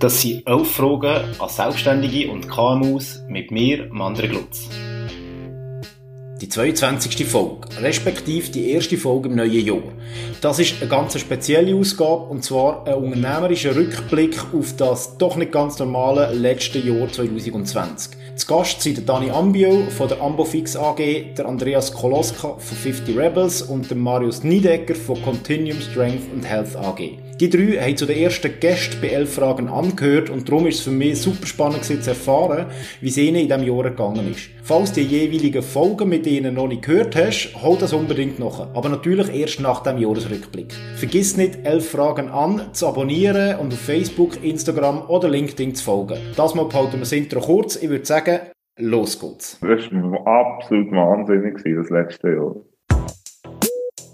Das sind elf Fragen an Selbstständige und KMUs mit mir, Mandre Glutz. Die 22. Folge, respektive die erste Folge im neuen Jahr. Das ist eine ganz spezielle Ausgabe und zwar ein unternehmerischer Rückblick auf das doch nicht ganz normale letzte Jahr 2020. Zu Gast sind der Dani Ambio von der Ambofix AG, der Andreas Koloska von 50 Rebels und der Marius Niedecker von Continuum Strength and Health AG. Die drei haben zu den ersten Gästen bei elf Fragen angehört und darum ist es für mich super spannend zu erfahren, wie es ihnen in diesem Jahr gegangen ist. Falls du die jeweiligen Folgen mit ihnen noch nicht gehört hast, hol das unbedingt noch. Aber natürlich erst nach dem Jahresrückblick. Vergiss nicht, elf Fragen an zu abonnieren und auf Facebook, Instagram oder LinkedIn zu folgen. Das mal behalten wir das Intro kurz. Ich würde sagen, los geht's. Das war absolut wahnsinnig, das letzte Jahr.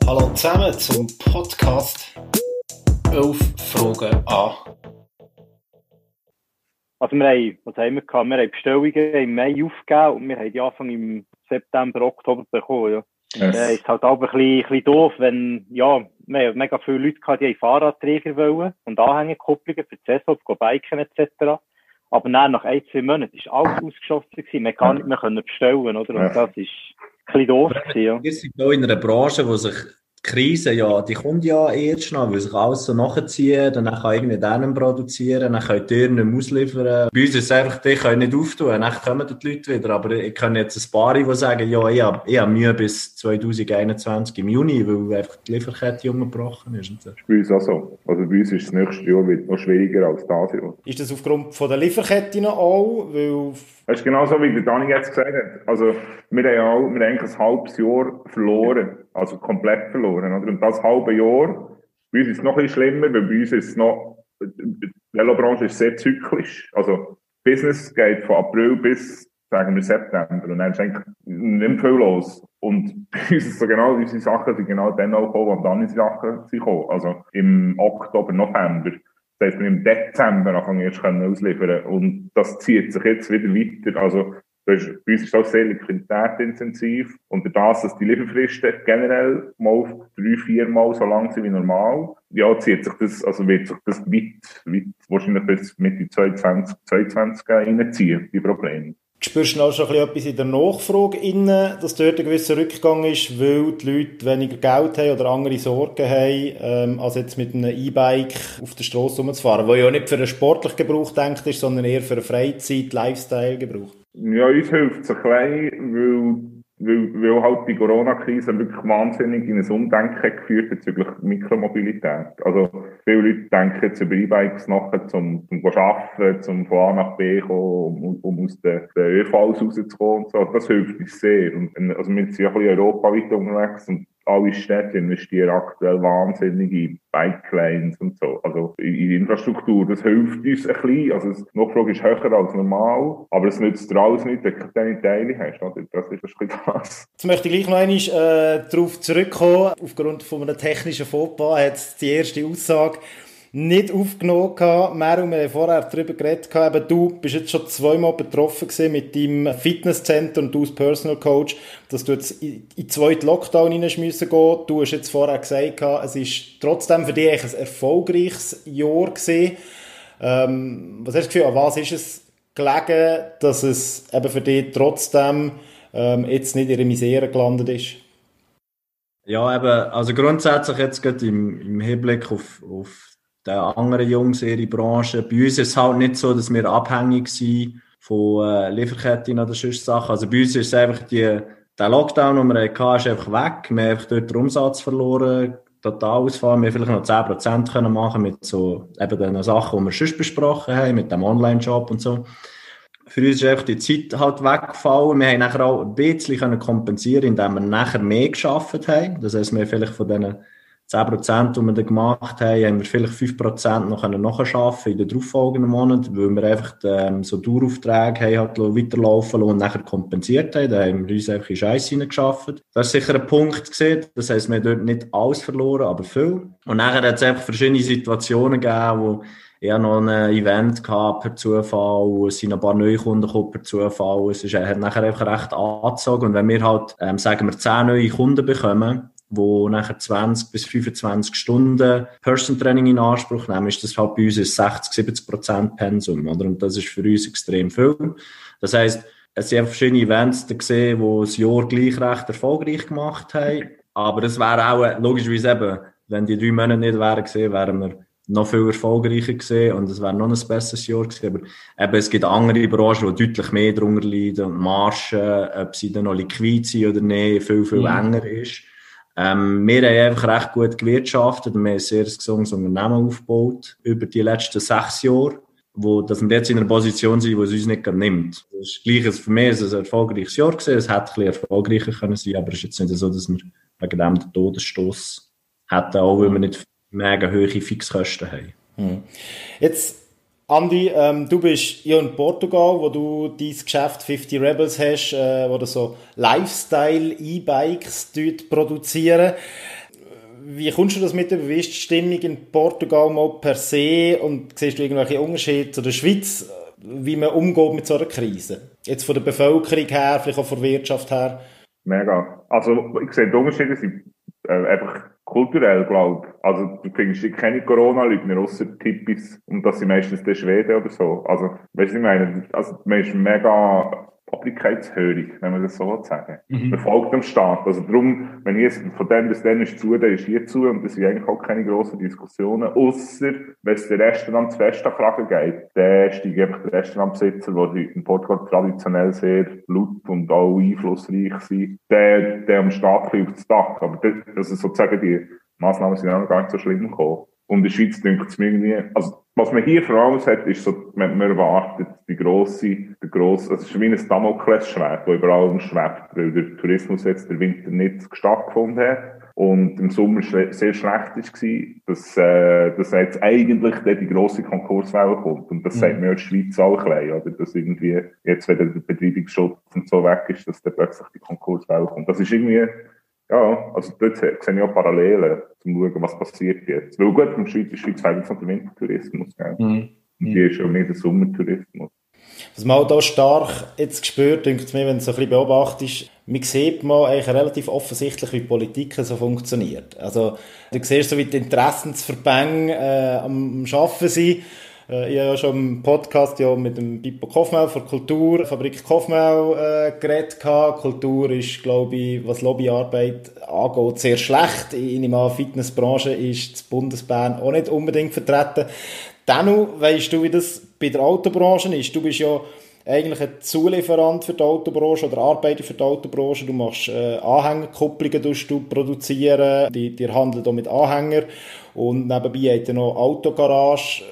Hallo zusammen zum Podcast elf Fragen an. Also wir haben, was haben wir gehabt? Wir haben Bestellungen im Mai aufgegeben und wir haben die Anfang im September, Oktober bekommen, ja. Yes. Äh, ist halt auch ein bisschen, ein bisschen doof, wenn, ja, wir haben mega viele Leute gehabt, die haben Fahrradträger wollen und Anhängerkupplungen für die Saison, für Biken etc. Aber dann, nach ein, zwei Monaten, ist alles ausgeschossen gewesen. Man kann nicht mehr bestellen, oder? Und ja. das ist ein bisschen doof gewesen, ja. Wir sind auch in einer Branche, wo sich Krise, ja, die kommt ja erst noch, weil sich alles so nachziehen, dann kann irgendwie denen produzieren, dann können die nicht mehr ausliefern. Bei uns ist es einfach, die können nicht auftun, dann kommen die Leute wieder, aber ich kann jetzt ein paar, die sagen, ja, ich habe, ich habe Mühe bis 2021 im Juni, weil einfach die Lieferkette umgebrochen ist. Das ist bei uns auch so. Also bei uns ist das nächste Jahr noch schwieriger als das Jahr. Ist das aufgrund von der Lieferkette noch auch, weil das ist genau so, wie der Dani jetzt gesagt hat. Also, wir haben ja auch, wir haben ein halbes Jahr verloren. Also komplett verloren, oder? Und das halbe Jahr, bei uns ist es noch ein bisschen schlimmer, weil bei uns ist es noch, die Velobranche ist sehr zyklisch. Also, Business geht von April bis, sagen wir, September. Und dann ist eigentlich nicht viel los. Und bei uns ist so genau, unsere Sachen sind genau dann auch gekommen, wann dann unsere Sachen sind gekommen. Also, im Oktober, November. Das heißt, wir im Dezember anfangen erst können ausliefern. Und das zieht sich jetzt wieder weiter. Also, das ist, bei uns ist auch sehr liquiditätsintensiv. Und das, dass die Lieferfristen generell mal drei, vier Mal so lang sind wie normal, ja, zieht sich das, also wird sich das weit, weit wahrscheinlich bis Mitte 2020, 2022 reinziehen, die Probleme. Spürst du auch schon etwas in der Nachfrage innen, dass dort ein gewisser Rückgang ist, weil die Leute weniger Geld haben oder andere Sorgen haben, ähm, als jetzt mit einem E-Bike auf der Straße rumzufahren, wo ja nicht für einen sportlichen Gebrauch denkt ist, sondern eher für einen Freizeit-, Lifestyle-Gebrauch? Ja, uns hilft es ein bisschen, weil weil, weil halt die Corona-Krise wirklich wahnsinnig in ein Umdenken geführt bezüglich Mikromobilität. Also, viele Leute denken jetzt über E-Bikes nachher zum, zum Arbeiten, zum von A nach B kommen, um, um aus den, den ÖVs rauszukommen und so. Das hilft uns sehr. Und, also, wir sind ja ein bisschen europaweit unterwegs und alle Städte investieren aktuell wahnsinnig in Bike-Lanes und so. Also in, in Infrastruktur. Das hilft uns ein bisschen. Also die Nachfrage ist höher als normal, aber es nützt alles nicht, wenn du keine Teile hast. Oder? Das ist ein bisschen das. Jetzt möchte ich gleich noch einmal äh, darauf zurückkommen. Aufgrund von einem technischen Fauxpas hat die erste Aussage nicht aufgenommen gehabt. Meru, wir haben vorher darüber geredet gehabt, eben, du bist jetzt schon zweimal betroffen gewesen mit deinem Fitnesscenter und du als Personal Coach, dass du jetzt in den zweiten Lockdown reinschmissen gehen. Du hast jetzt vorher gesagt gehabt, es ist trotzdem für dich ein erfolgreiches Jahr gewesen. Ähm, was hast du Gefühl, an was ist es gelegen, dass es eben für dich trotzdem ähm, jetzt nicht in der Misere gelandet ist? Ja, eben, also grundsätzlich jetzt gerade im, im Hinblick auf, auf den anderen Jungs ihre Branche. Bei uns ist es halt nicht so, dass wir abhängig sind von äh, Lieferketten oder sonst Sachen. Also bei uns ist es einfach die, der Lockdown, den wir hatten, ist einfach weg. Wir haben einfach dort den Umsatz verloren, total ausfallen. Wir haben vielleicht noch 10% können machen mit so eben den Sachen, die wir sonst besprochen haben, mit dem Online-Job und so. Für uns ist einfach die Zeit halt weggefallen. Wir haben nachher auch ein bisschen kompensieren, indem wir nachher mehr geschafft haben. Das heisst, wir vielleicht von diesen 10%, die wir dann gemacht haben, haben wir vielleicht 5% noch nachschaffen in den darauffolgenden Monaten, weil wir einfach ähm, so Daueraufträge haben halt weiterlaufen lassen und nachher kompensiert haben. Da haben wir uns einfach in Scheiße hineingeschafft. Das ist sicher ein Punkt gesehen. Das heisst, wir haben dort nicht alles verloren, aber viel. Und nachher hat es einfach verschiedene Situationen gegeben, wo ich noch ein Event gehabt per Zufall, es sind ein paar neue Kunden gekommen per Zufall, es ist, hat nachher einfach recht angezogen und wenn wir halt, ähm, sagen wir, 10 neue Kunden bekommen, wo nachher 20 bis 25 Stunden Person Training in Anspruch nehmen, ist das halt bei uns ein 60, 70 Prozent Pensum, oder? Und das ist für uns extrem viel. Das heisst, es sind verschiedene Events gesehen, die das Jahr gleich recht erfolgreich gemacht haben. Aber es wäre auch, logischerweise eben, wenn die drei Monate nicht wären gesehen, wären wir noch viel erfolgreicher gesehen und es wäre noch ein besseres Jahr gewesen. Aber eben, es gibt andere Branchen, die deutlich mehr darunter leiden und Marschen, ob sie dann noch liquid sind oder nicht, viel, viel. Mhm. enger ist. Ähm, wir haben einfach recht gut gewirtschaftet und wir haben ein sehr gesundes Unternehmen aufgebaut über die letzten sechs Jahre, wo, dass wir jetzt in einer Position sind, wo es uns nicht nimmt. Das ist gleiches für mich ist ein erfolgreiches Jahr gewesen. Es hätte ein bisschen erfolgreicher können sein, aber es ist jetzt nicht so, dass wir wegen dem den Todesstoß hätten, auch weil wir nicht mega hohe Fixkosten haben. Hm. Jetzt, Andi, ähm, du bist ja in Portugal, wo du dein Geschäft 50 Rebels hast, äh, wo du so Lifestyle-E-Bikes dort produzieren. Wie kommst du das mit der Wie Stimmung in Portugal mal per se und siehst du irgendwelche Unterschiede zu der Schweiz, wie man umgeht mit so einer Krise? Jetzt von der Bevölkerung her, vielleicht auch von der Wirtschaft her? Mega. Also ich sehe, die Unterschiede sind äh, einfach kulturell, glaube ich. Also, du findest keine Corona-Leugner, außer Tippis, und das sind meistens die Schweden oder so. Also, weißt du, ich meine, also, man ist mega obrigkeitshörig, wenn man das so sagen. Mhm. Man folgt dem Staat. Also darum, wenn ich jetzt von dem bis dann ist zu, dann ist hier zu und das sind eigentlich auch keine grossen Diskussionen, außer wenn es der Restaurant zu fest an Kragen geht, dann steigt einfach der Restaurantbesitzer, der in Portugal traditionell sehr laut und auch einflussreich sind, der, der am Staat auf das Dach. Aber das, also sozusagen die Massnahmen sind auch gar nicht so schlimm gekommen. Und in der Schweiz denkt es mir irgendwie, also, was man hier vor allem hat, ist so, man, man erwartet die grosse, der grosse, also es ist wie ein Damoklesschwert, das über allem schwebt, weil der Tourismus jetzt der Winter nicht stattgefunden hat und im Sommer sehr schlecht war, dass, äh, dass jetzt eigentlich die grosse Konkurswelle kommt. Und das mhm. sagt mir in der Schweiz auch bisschen, oder? Dass irgendwie, jetzt, wenn der Betreibungsschutz und so weg ist, dass dann plötzlich die Konkurswelle kommt. Das ist irgendwie, ja, also dort sehe ich auch Parallelen, zum schauen, was passiert jetzt. Weil gut, im Schweiz, Schweiz fällt von der Wintertourismus, gell? Mhm. Und die ist auch nicht der Sommertourismus. Was man auch da stark jetzt gespürt, denkt mir, wenn du so ein bisschen beobachtest, man sieht man eigentlich relativ offensichtlich, wie Politik so funktioniert. Also, du siehst so, wie die Interessensverbände äh, am, am Arbeiten sind äh, ich habe ja schon im Podcast ja mit dem Pippo Kofmau von Kultur, Fabrik Kofmau äh, geredet gehabt. Kultur ist, glaube ich, was Lobbyarbeit angeht, sehr schlecht. In der Fitnessbranche ist das Bundesbahn auch nicht unbedingt vertreten. Dennoch, weißt du, wie das bei der Autobranche ist? Du bist ja eigentlich ein Zulieferant für die Autobranche oder Arbeiter für die Autobranche. Du machst äh, Anhängerkupplungen du produzieren, die, die handeln hier mit Anhängern und nebenbei hat er noch Autogarage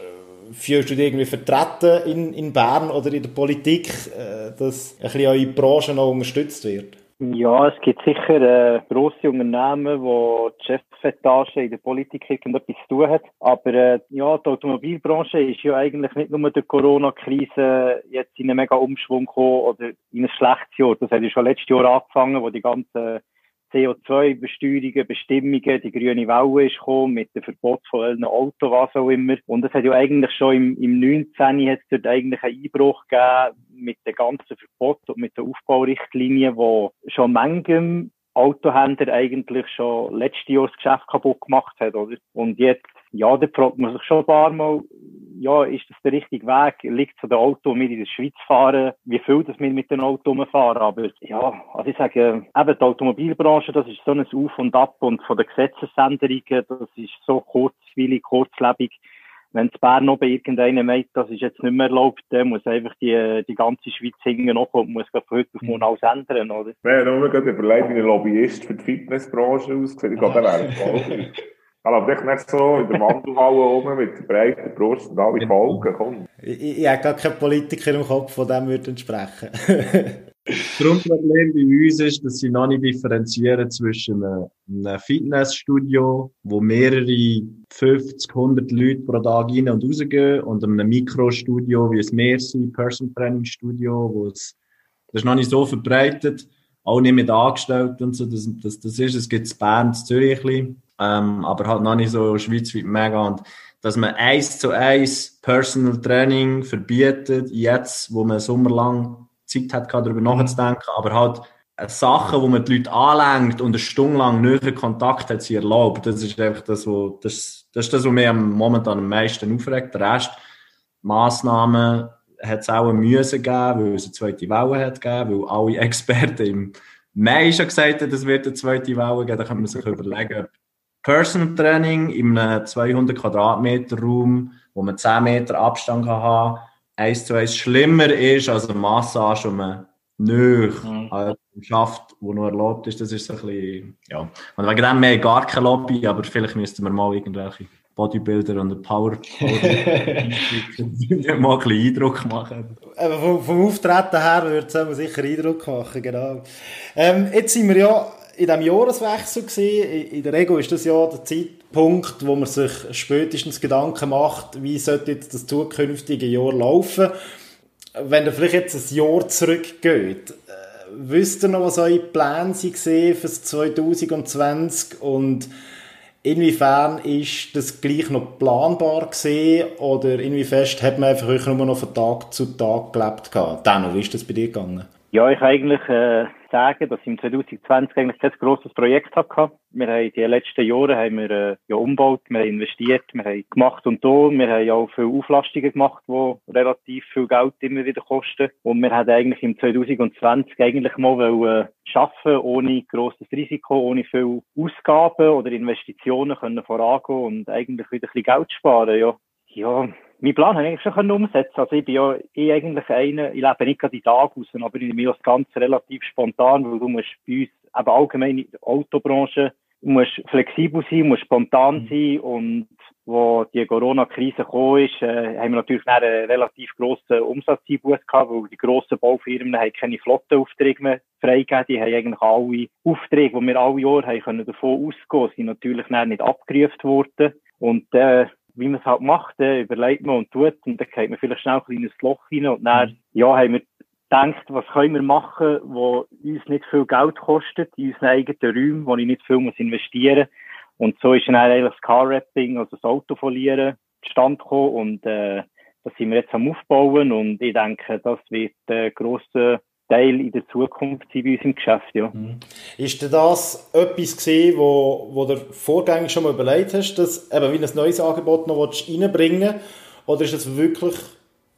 fühlst du dich irgendwie vertreten in, in Bern oder in der Politik, äh, dass ein bisschen eure Branche noch unterstützt wird? Ja, es gibt sicher äh, grosse Unternehmen, wo die Chefetage in der Politik irgendetwas zu tun hat. Aber äh, ja, die Automobilbranche ist ja eigentlich nicht nur durch Corona-Krise jetzt in einen mega Umschwung gekommen oder in ein schlechtes Jahr. Das hat ja schon letztes Jahr angefangen, wo die ganzen CO2-Besteuerungen, Bestimmungen, die grüne Welle ist gekommen, mit dem Verbot von allen Autos, was auch immer. Und es hat ja eigentlich schon im, im 19. hat es dort eigentlich einen Einbruch gegeben mit den ganzen Verbot und mit den Aufbaurichtlinien, wo schon manchem Autohändler eigentlich schon letztes Jahr das Geschäft kaputt gemacht hat, oder? Und jetzt, ja, da fragt man sich schon ein paar Mal, ja, ist das der richtige Weg? Liegt es an den Auto, wir in der Schweiz fahren? Wie viel das wir mit den Autos fahren? Aber ja, also ich sage, eben die Automobilbranche, das ist so ein Auf und Ab und von den Gesetzesänderungen, das ist so kurzweilig, kurzlebig. Wenn es Bern oben irgendeiner meint, das ist jetzt nicht mehr erlaubt, dann muss einfach die, die ganze Schweiz hingen noch und muss von heute auf morgen alles ändern, oder? Ja, nur gerade überlegt, wie ein Lobbyist für die Fitnessbranche aussieht. Ich glaube, der wäre voll. Aber dich nicht so in der Wandelhalle oben mit der breiten Brust und alle Folgen, komm. Ich, ich habe gar keinen Politiker im Kopf, von dem würde entsprechen. das Grundproblem bei uns ist, dass sie noch nicht differenzieren zwischen einem Fitnessstudio, wo mehrere 50, 100 Leute pro Tag rein und rausgehen, und einem Mikrostudio wie ein Merci Person Training Studio, wo es, das ist noch nicht so verbreitet, auch nicht mit Angestellten und so, das, das, das ist, es gibt es Bern, Zürich ein bisschen ähm, aber halt noch nicht so schweizweit mega. Und dass man eins zu eins Personal Training verbietet, jetzt, wo man sommerlang Zeit hat, darüber nachzudenken, aber halt Sachen, wo man die Leute anlenkt und eine Stunde lang näher Kontakt hat sie erlaubt. Das ist einfach das, wo, das, das ist das, was mir momentan am meisten aufregt. Der Rest, Massnahmen, hat es auch eine Müsse gegeben, weil es eine zweite Welle hat gegeben, weil alle Experten im Mai schon gesagt haben, es wird eine zweite Welle geben. Da kann man sich überlegen, Personal Training in einem 200 Quadratmeter Raum, wo man 10 Meter Abstand kann haben, eins zu eins schlimmer ist als eine Massage, wo man nicht mhm. schafft, wo noch erlaubt ist. Das ist so ein bisschen, ja. Und wegen dem mehr gar keine Lobby, aber vielleicht müssten wir mal irgendwelche Bodybuilder und Power, Power mal ein bisschen Eindruck machen. Aber vom, vom Auftreten her würde es sicher Eindruck machen, genau. Ähm, jetzt sind wir ja in diesem Jahreswechsel gesehen. In der Regel ist das ja der Zeitpunkt, wo man sich spätestens Gedanken macht, wie sollte jetzt das zukünftige Jahr laufen. Wenn ihr vielleicht jetzt ein Jahr zurückgeht, äh, wisst ihr noch, was eure Pläne sind für 2020 und inwiefern ist das gleich noch planbar gesehen oder inwiefern hat man einfach nur noch von Tag zu Tag gelebt? Dano, wie ist das bei dir gegangen? Ja, ich eigentlich äh, sagen, dass ich im 2020 eigentlich kein grosses Projekt hatte. Wir haben die letzten Jahre haben wir, äh, ja umgebaut, wir haben investiert, wir haben gemacht und da. Wir haben ja auch viele Auflastungen gemacht, die relativ viel Geld immer wieder kosten. Und wir haben eigentlich im 2020 eigentlich mal wollen, schaffen, ohne grosses Risiko, ohne viel Ausgaben oder Investitionen können vorangehen und eigentlich wieder ein bisschen Geld sparen, ja. Ja, mein Plan habe ich schon umsetzen Also ich bin ja eh eigentlich einer, ich lebe nicht gerade die Tage raus, aber ich bin das Ganze relativ spontan, weil du musst bei uns eben allgemein in der Autobranche, du musst flexibel sein, musst spontan mhm. sein und wo die Corona-Krise gekommen ist, äh, haben wir natürlich einen relativ grossen Umsatzeinbuß gehabt, weil die grossen Baufirmen haben keine Flottenaufträge mehr freigegeben. Die haben eigentlich alle Aufträge, die wir alle Jahre haben können davon ausgehen, sind natürlich nicht abgerufen worden. Und äh, wie man es halt macht, äh, überlegt man und tut und dann geht man vielleicht schnell ein kleines Loch rein und dann, ja, haben wir gedacht, was können wir machen, wo uns nicht viel Geld kostet, in unseren eigenen Räumen, wo ich nicht viel muss investieren Und so ist dann eigentlich das Car-Wrapping, also das Auto verlieren, zustande gekommen und äh, das sind wir jetzt am Aufbauen und ich denke, das wird äh, grosser Teil in der Zukunft sein bei uns im Geschäft, ja. Mhm. Ist denn das etwas gewesen, wo, wo der vorgängig schon mal überlegt hast, dass eben wie ein neues Angebot noch reinbringen Oder ist das wirklich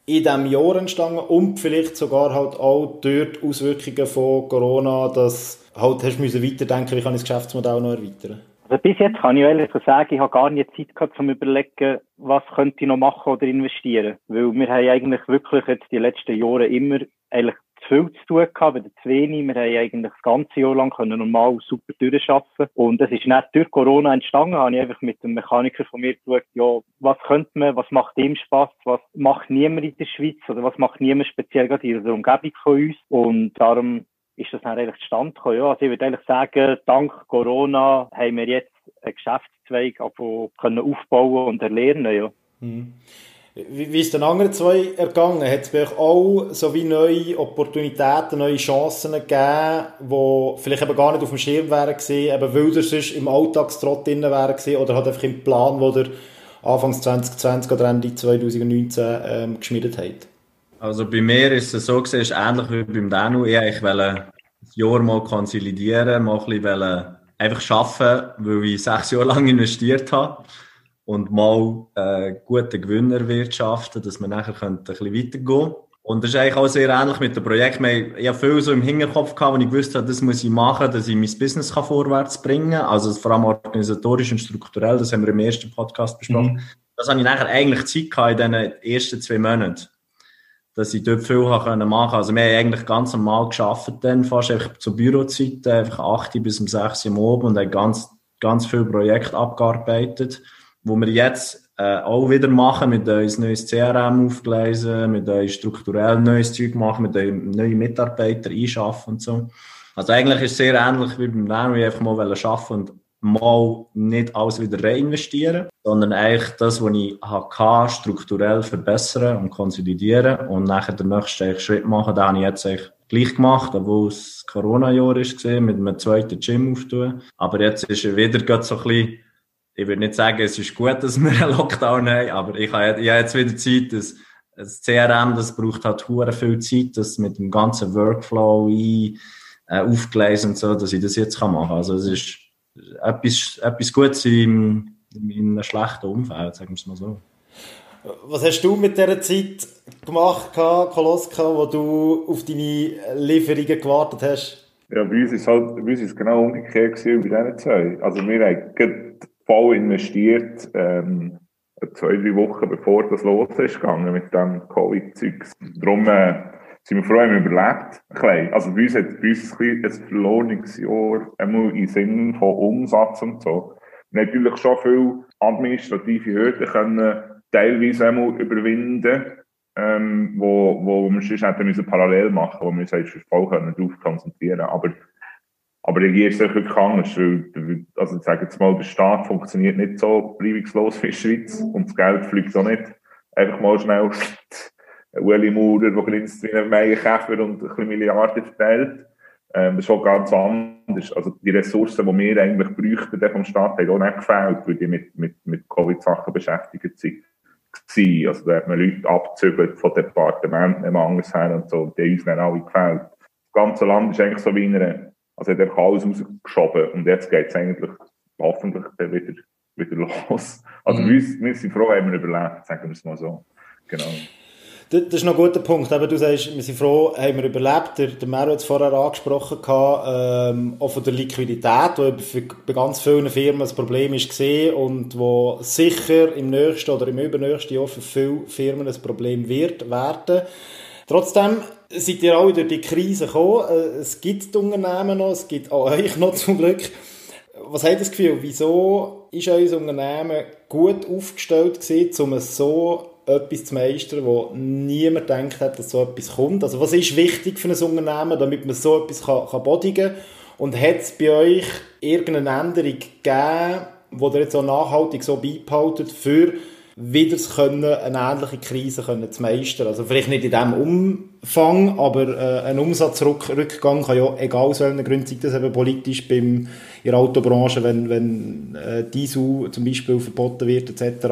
in diesem Jahr entstanden und vielleicht sogar halt auch dort Auswirkungen von Corona, dass halt hast du müssen weiterdenken, wie kann ich das Geschäftsmodell noch erweitern? Also bis jetzt kann ich ehrlich sagen, ich habe gar nicht Zeit gehabt, zum überlegen, was könnte ich noch machen oder investieren. Weil wir haben eigentlich wirklich jetzt die letzten Jahre immer eigentlich zu viel zu tun gehabt, oder zu wenig. Wir haben eigentlich das ganze Jahr lang können normal super durcharbeiten Und das ist nicht durch Corona entstanden. Habe ich einfach mit dem Mechaniker von mir geschaut, ja, was könnte man, was macht ihm Spaß, was macht niemand in der Schweiz oder was macht niemand speziell gerade in der Umgebung von uns. Und darum ist das dann eigentlich zustande gekommen. Ja, also ich würde eigentlich sagen, dank Corona haben wir jetzt einen Geschäftszweig aufbauen und erlernen, ja. Mhm. Wie, wie ist den anderen zwei ergangen? Hat es bei euch auch so wie neue Opportunitäten, neue Chancen gegeben, die vielleicht eben gar nicht auf dem Schirm gesehen, eben weil ihr sonst im Alltagstrott drin wären oder hat einfach im Plan, wo ihr Anfangs 2020 oder Ende 2019 ähm, geschmiedet habt? Also bei mir ist es so gesehen, ist ähnlich wie beim Danu. Ich wollte das Jahr mal konsolidieren, mal ein bisschen einfach arbeiten, weil ich sechs Jahre lang investiert habe und mal äh, gute Gewinner erwirtschaften, dass wir nachher ein bisschen weitergehen Und das ist eigentlich auch sehr ähnlich mit dem Projekt. Ich habe viel so im Hinterkopf gehabt, wo ich gewusst habe, das muss ich machen, dass ich mein Business kann vorwärts bringen kann. Also vor allem organisatorisch und strukturell, das haben wir im ersten Podcast besprochen. Mhm. Das habe ich nachher eigentlich Zeit gehabt in den ersten zwei Monaten. Dass ich dort viel machen konnte. Also wir haben eigentlich ganz normal geschafft dann, fast einfach zur Bürozeit, einfach 8 bis um 6 Uhr oben und haben ganz, ganz viele Projekte abgearbeitet wo wir jetzt äh, auch wieder machen, mit uns neues CRM aufgleisen, mit uns strukturell neues Zeug machen, mit uns neue Mitarbeiter einschaffen und so. Also eigentlich ist es sehr ähnlich wie beim Lernen, wie einfach mal arbeiten und mal nicht alles wieder reinvestieren, sondern eigentlich das, was ich hatte, strukturell verbessern und konsolidieren und nachher den nächsten Schritt machen. Den habe ich jetzt eigentlich gleich gemacht, obwohl es Corona-Jahr ist, mit einem zweiten Gym auftun. Aber jetzt ist er wieder so ein bisschen ich würde nicht sagen, es ist gut, dass wir einen Lockdown haben, aber ich habe, ich habe jetzt wieder Zeit, dass das CRM, das braucht halt hure viel Zeit, das mit dem ganzen Workflow ein, äh, aufgelesen und so, dass ich das jetzt kann machen kann. Also es ist etwas, etwas Gutes in, in einem schlechten Umfeld, sagen wir es mal so. Was hast du mit dieser Zeit gemacht, Koloska, wo du auf deine Lieferungen gewartet hast? Ja, bei uns ist halt, bei uns ist genau umgekehrt gewesen bei diesen zwei. Also wir haben voll investiert, ähm, zwei, drei Wochen bevor das los ist gegangen mit dem Covid-Zeugs. Darum, äh, sind wir froh, haben wir überlebt. Also bei uns hat bei uns ein, ein verlorenes Jahr, einmal im Sinne von Umsatz und so. Natürlich schon viel administrative Hürden können teilweise einmal überwinden ähm, wo, wo wir sonst hätten müssen parallel machen, wo wir uns voll können darauf konzentrieren Aber, aber hier ist es wirklich anders, weil, also ich sage jetzt mal, der Staat funktioniert nicht so reibungslos wie in der Schweiz und das Geld fliegt auch nicht einfach mal schnell Ueli Maurer, der grinst wie ein Meienkäfer und ein bisschen Milliarden verteilt. Ähm, das ist schon ganz anders. Also die Ressourcen, die wir eigentlich bräuchten vom Staat, haben auch nicht gefällt, weil die mit, mit, mit Covid-Sachen beschäftigt sind. Also da hat man Leute abgezügelt von Departementen, anders her und so, die uns dann alle gefällt. Das ganze Land ist eigentlich so wie in einer, also hat einfach alles rausgeschoben und jetzt geht es eigentlich hoffentlich dann wieder, wieder los. Also mhm. wir, wir sind froh, haben wir überlebt, sagen wir es mal so. Genau. Das ist noch ein guter Punkt. Eben, du sagst, wir sind froh, haben wir überlebt. Der, der Mero hat es vorher angesprochen, ähm, auch von der Liquidität, die für, bei ganz vielen Firmen ein Problem ist gesehen und wo sicher im nächsten oder im übernächsten Jahr für viele Firmen ein Problem wird werden. Trotzdem seid ihr alle durch die Krise gekommen. Äh, es gibt die Unternehmen noch, es gibt auch euch noch zum Glück. Was habt ihr das Gefühl, wieso ist euer Unternehmen gut aufgestellt gewesen, um so etwas zu meistern, wo niemand denkt hat, dass so etwas kommt? Also was ist wichtig für ein Unternehmen, damit man so etwas kann, kann bodigen Und hat es bei euch irgendeine Änderung gegeben, die ihr jetzt so nachhaltig so beibehaltet, für wieder können, eine ähnliche Krise können zu meistern. Also vielleicht nicht in diesem Umfang, aber äh, ein Umsatzrückgang kann ja, egal aus welchen Gründen, sei das eben politisch beim, in der Autobranche, wenn, wenn äh, Diesel zum Beispiel verboten wird etc.,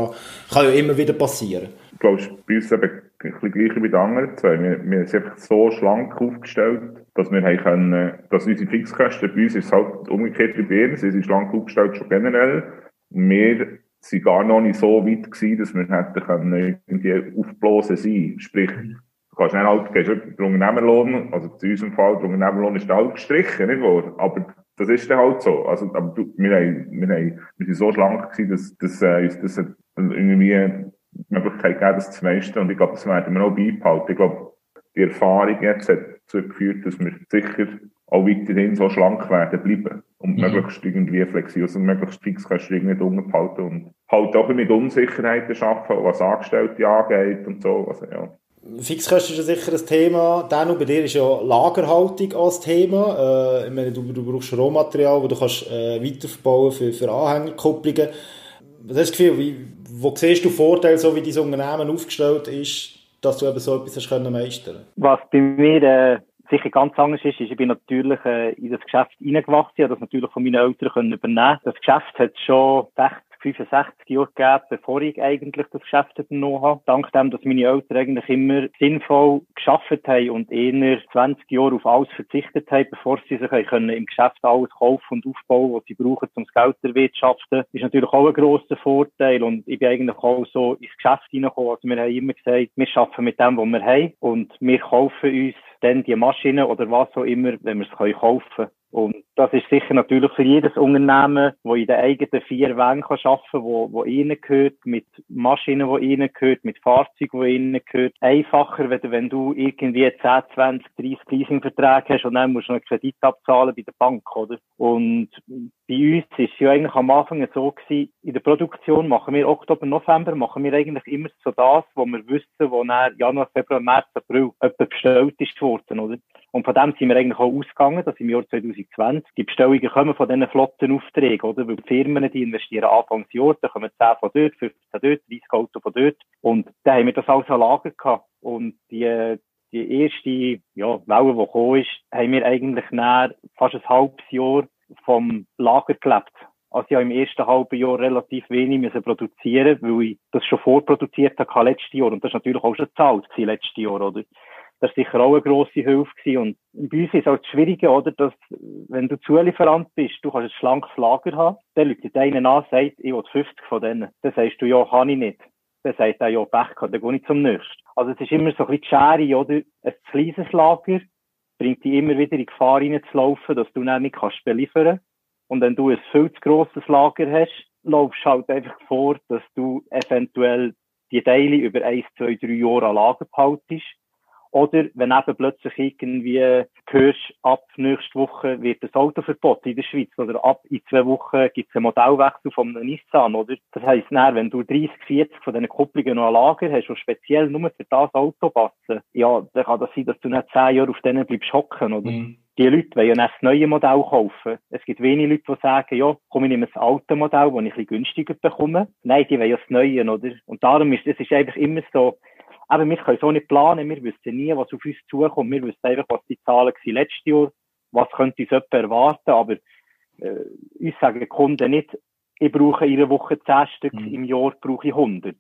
kann ja immer wieder passieren. Ich glaube, bei uns eben ein bisschen gleich wie die anderen zwei. Wir, wir sind einfach so schlank aufgestellt, dass wir haben können, dass unsere Fixkosten, bei uns ist es halt umgekehrt wie bei ihnen, sie sind schlank aufgestellt schon generell. Wir sind gar noch nicht so weit gewesen, dass wir hätten können irgendwie aufblasen sein. Sprich, du kannst nicht halt, gehst den Unternehmerlohn, also zu unserem Fall, der Unternehmerlohn ist halt gestrichen, nicht wahr? Aber das ist dann halt so. Also, aber du, wir haben, wir haben, wir sind so schlank gewesen, dass, dass, äh, uns das irgendwie die Möglichkeit gegeben, das zu meistern. Und ich glaube, das werden wir auch beibehalten. Ich glaube, die Erfahrung jetzt hat dazu geführt, dass wir sicher auch weiterhin so schlank werden bleiben und mhm. möglichst irgendwie flexibel und also möglichst fix kannst du nicht unterhalten und halt auch mit Unsicherheiten schaffen, was Angestellte angeht und so. Also, ja. Fixkosten ist ja sicher ein Thema. Dann bei dir ist ja Lagerhaltung als Thema. Äh, ich meine, du, du brauchst Rohmaterial, das du kannst äh, weiterverbauen für, für Anhängerkupplungen. Was hast du das Gefühl, wie, wo siehst du Vorteile, so wie dein Unternehmen aufgestellt ist, dass du eben so etwas hast können meistern Was bei mir äh, sicher ganz anders ist, ist, ich bin natürlich äh, in das Geschäft reingewachsen, ich habe das natürlich von meinen Eltern können übernehmen. Das Geschäft hat schon recht 65 Jahre gegeben, bevor ich eigentlich das Geschäft übernommen habe. Dank dem, dass meine Eltern eigentlich immer sinnvoll geschafft haben und eher 20 Jahre auf alles verzichtet haben, bevor sie sich können im Geschäft alles kaufen und aufbauen, was sie brauchen, um das Geld zu erwirtschaften, ist natürlich auch ein grosser Vorteil. Und ich bin eigentlich auch so ins Geschäft hineingekommen. Also wir haben immer gesagt, wir arbeiten mit dem, was wir haben und wir kaufen uns dann die Maschine oder was auch immer, wenn wir es kaufen können. Und das ist sicher natürlich für jedes Unternehmen, das in den eigenen vier Wänden arbeiten kann, wo, wo ihnen gehört, mit Maschinen, die ihnen gehört, mit Fahrzeugen, die ihnen gehört, einfacher, wenn, wenn du irgendwie 10, 20, 30 Leasingverträge hast und dann musst du noch einen Kredit abzahlen bei der Bank, oder? Und bei uns ist ja eigentlich am Anfang so gewesen, in der Produktion machen wir Oktober, November, machen wir eigentlich immer so das, wo wir wissen, wo nach Januar, Februar, März, April etwa bestellt ist worden, oder? Und von dem sind wir eigentlich auch ausgegangen, dass im Jahr 2020 die Bestellungen kommen von diesen Flottenaufträgen, oder? Weil die Firmen, die investieren Anfangsjahr, da kommen 10 von dort, 15 dort, 30 Autos von dort. Und da haben wir das alles an Lager gehabt. Und die, die erste, ja, Welle, die gekommen ist, haben wir eigentlich nach fast ein halbes Jahr vom Lager gelebt. Also ich habe im ersten halben Jahr relativ wenig müssen produzieren, weil ich das schon vorproduziert habe letztes Jahr. Und das ist natürlich auch schon gezahlt letztes Jahr, oder? das war sicher auch eine grosse Hilfe gewesen. Und bei uns ist auch das Schwierige, oder, dass, wenn du Zulieferant bist, du kannst ein schlankes Lager haben, dann läutet einen an, sagt, ich will 50 von denen. Dann sagst du, ja, kann ich nicht. Dann sagt er, ja, Pech gehabt, dann gehe ich zum nächsten. Also es ist immer so ein bisschen die Schere, oder? Ein kleines Lager bringt dich immer wieder in Gefahr reinzulaufen, dass du dann nicht kannst beliefern. Und wenn du ein viel zu grosses Lager hast, laufst halt einfach vor, dass du eventuell die Teile über eins, zwei, drei Jahre an Lager behaltest oder wenn eben plötzlich irgendwie hörst, ab nächste Woche wird das Autoverbot in der Schweiz oder ab in zwei Wochen gibt es einen Modellwechsel von einem Nissan, oder? Das heisst, dann, wenn du 30, 40 von diesen Kupplungen noch ein Lager hast, und speziell nur für das Auto passen, ja, dann kann das sein, dass du nicht zehn Jahre auf denen bleibst hocken, oder? Mhm. Die Leute wollen ja nicht das neue Modell kaufen. Es gibt wenige Leute, die sagen, ja, komm, ich nehme das alte Modell, das ich ein bisschen günstiger bekomme. Nein, die wollen ja das neue, oder? Und darum ist, es ist einfach immer so, aber wir können so nicht planen, wir wissen nie, was auf uns zukommt. Wir wissen einfach, was die Zahlen waren letztes Jahr, was könnte uns jemand erwarten, aber äh, uns sagen die Kunden nicht, ich brauche in einer Woche 10 Stück, mhm. im Jahr brauche ich 100.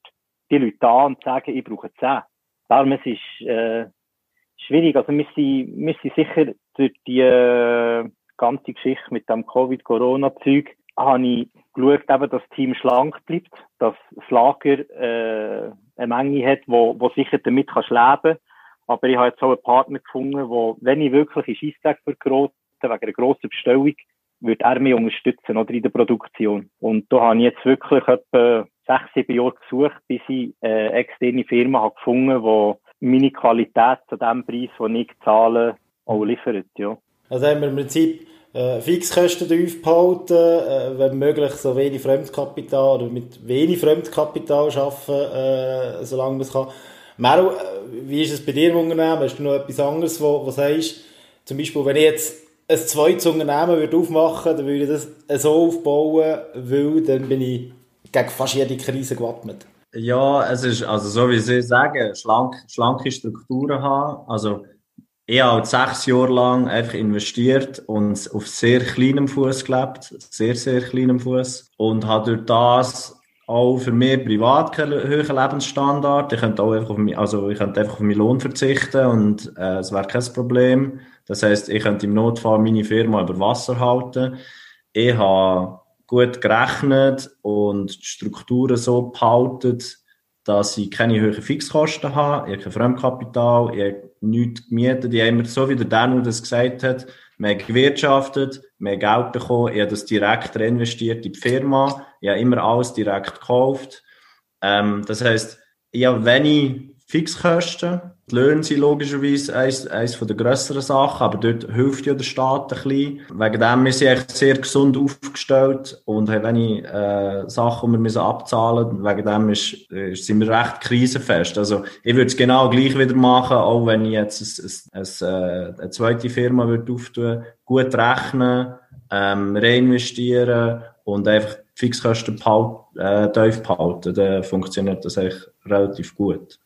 Die Leute da und sagen, ich brauche 10. Darum es ist äh, schwierig. Also wir sind, wir sind sicher durch die äh, ganze Geschichte mit dem Covid-Corona-Zeug habe ich geschaut, eben, dass das Team schlank bleibt, dass das Lager äh, eine Menge hat, wo, wo sicher damit kannst leben Aber ich habe jetzt auch einen Partner gefunden, wo, wenn ich wirklich in Scheissdreck vergroten, wegen einer grossen Bestellung, würde er mich unterstützen, oder in der Produktion. Und da habe ich jetzt wirklich etwa sechs, sieben Jahre gesucht, bis ich eine externe Firma habe gefunden, die meine Qualität zu dem Preis, den ich zahle, auch liefert, ja. Also haben wir im Prinzip äh, Fixkosten tief behalten, äh, wenn möglich so wenig Fremdkapital oder mit wenig Fremdkapital arbeiten, äh, solange man es kann. Mero, äh, wie ist es bei dir im Unternehmen? Hast du noch etwas anderes, wo, wo sagst, zum Beispiel, wenn ich jetzt ein zweites Unternehmen würde aufmachen dann würde ich das so aufbauen, weil dann bin ich gegen fast jede Krise gewappnet. Ja, es ist, also so wie Sie sagen, schlank, schlanke Strukturen haben. Also, ich habe sechs Jahre lang einfach investiert und auf sehr kleinem Fuß gelebt, sehr, sehr kleinem Fuß und habe durch das auch für mich privat keinen hohen Lebensstandard. Ich könnte auch einfach auf mich, also ich könnte einfach auf meinen Lohn verzichten und äh, es wäre kein Problem. Das heißt, ich könnte im Notfall meine Firma über Wasser halten. Ich habe gut gerechnet und die Strukturen so behalten, dass ich keine hohen Fixkosten habe, ich kein Fremdkapital, ich habe nichts gemietet, ich habe so wie der Daniel das gesagt hat, mehr gewirtschaftet, mehr Geld bekommen, ich habe das direkt reinvestiert in die Firma, ich habe immer alles direkt gekauft. Ähm, das heisst, ich habe wenig Fixkosten. Die Löhne sind logischerweise eines, eines der grösseren Sachen, aber dort hilft ja der Staat ein bisschen. Wegen dem sind sie echt sehr gesund aufgestellt und haben wenig äh, Sachen, die wir müssen abzahlen müssen. Wegen dem ist, ist, sind wir recht krisenfest. Also ich würde es genau gleich wieder machen, auch wenn ich jetzt ein, ein, ein, eine zweite Firma würde auftun, gut rechnen, ähm, reinvestieren und einfach Fixkosten behalten, äh, tief behalten, dann funktioniert das eigentlich relativ gut.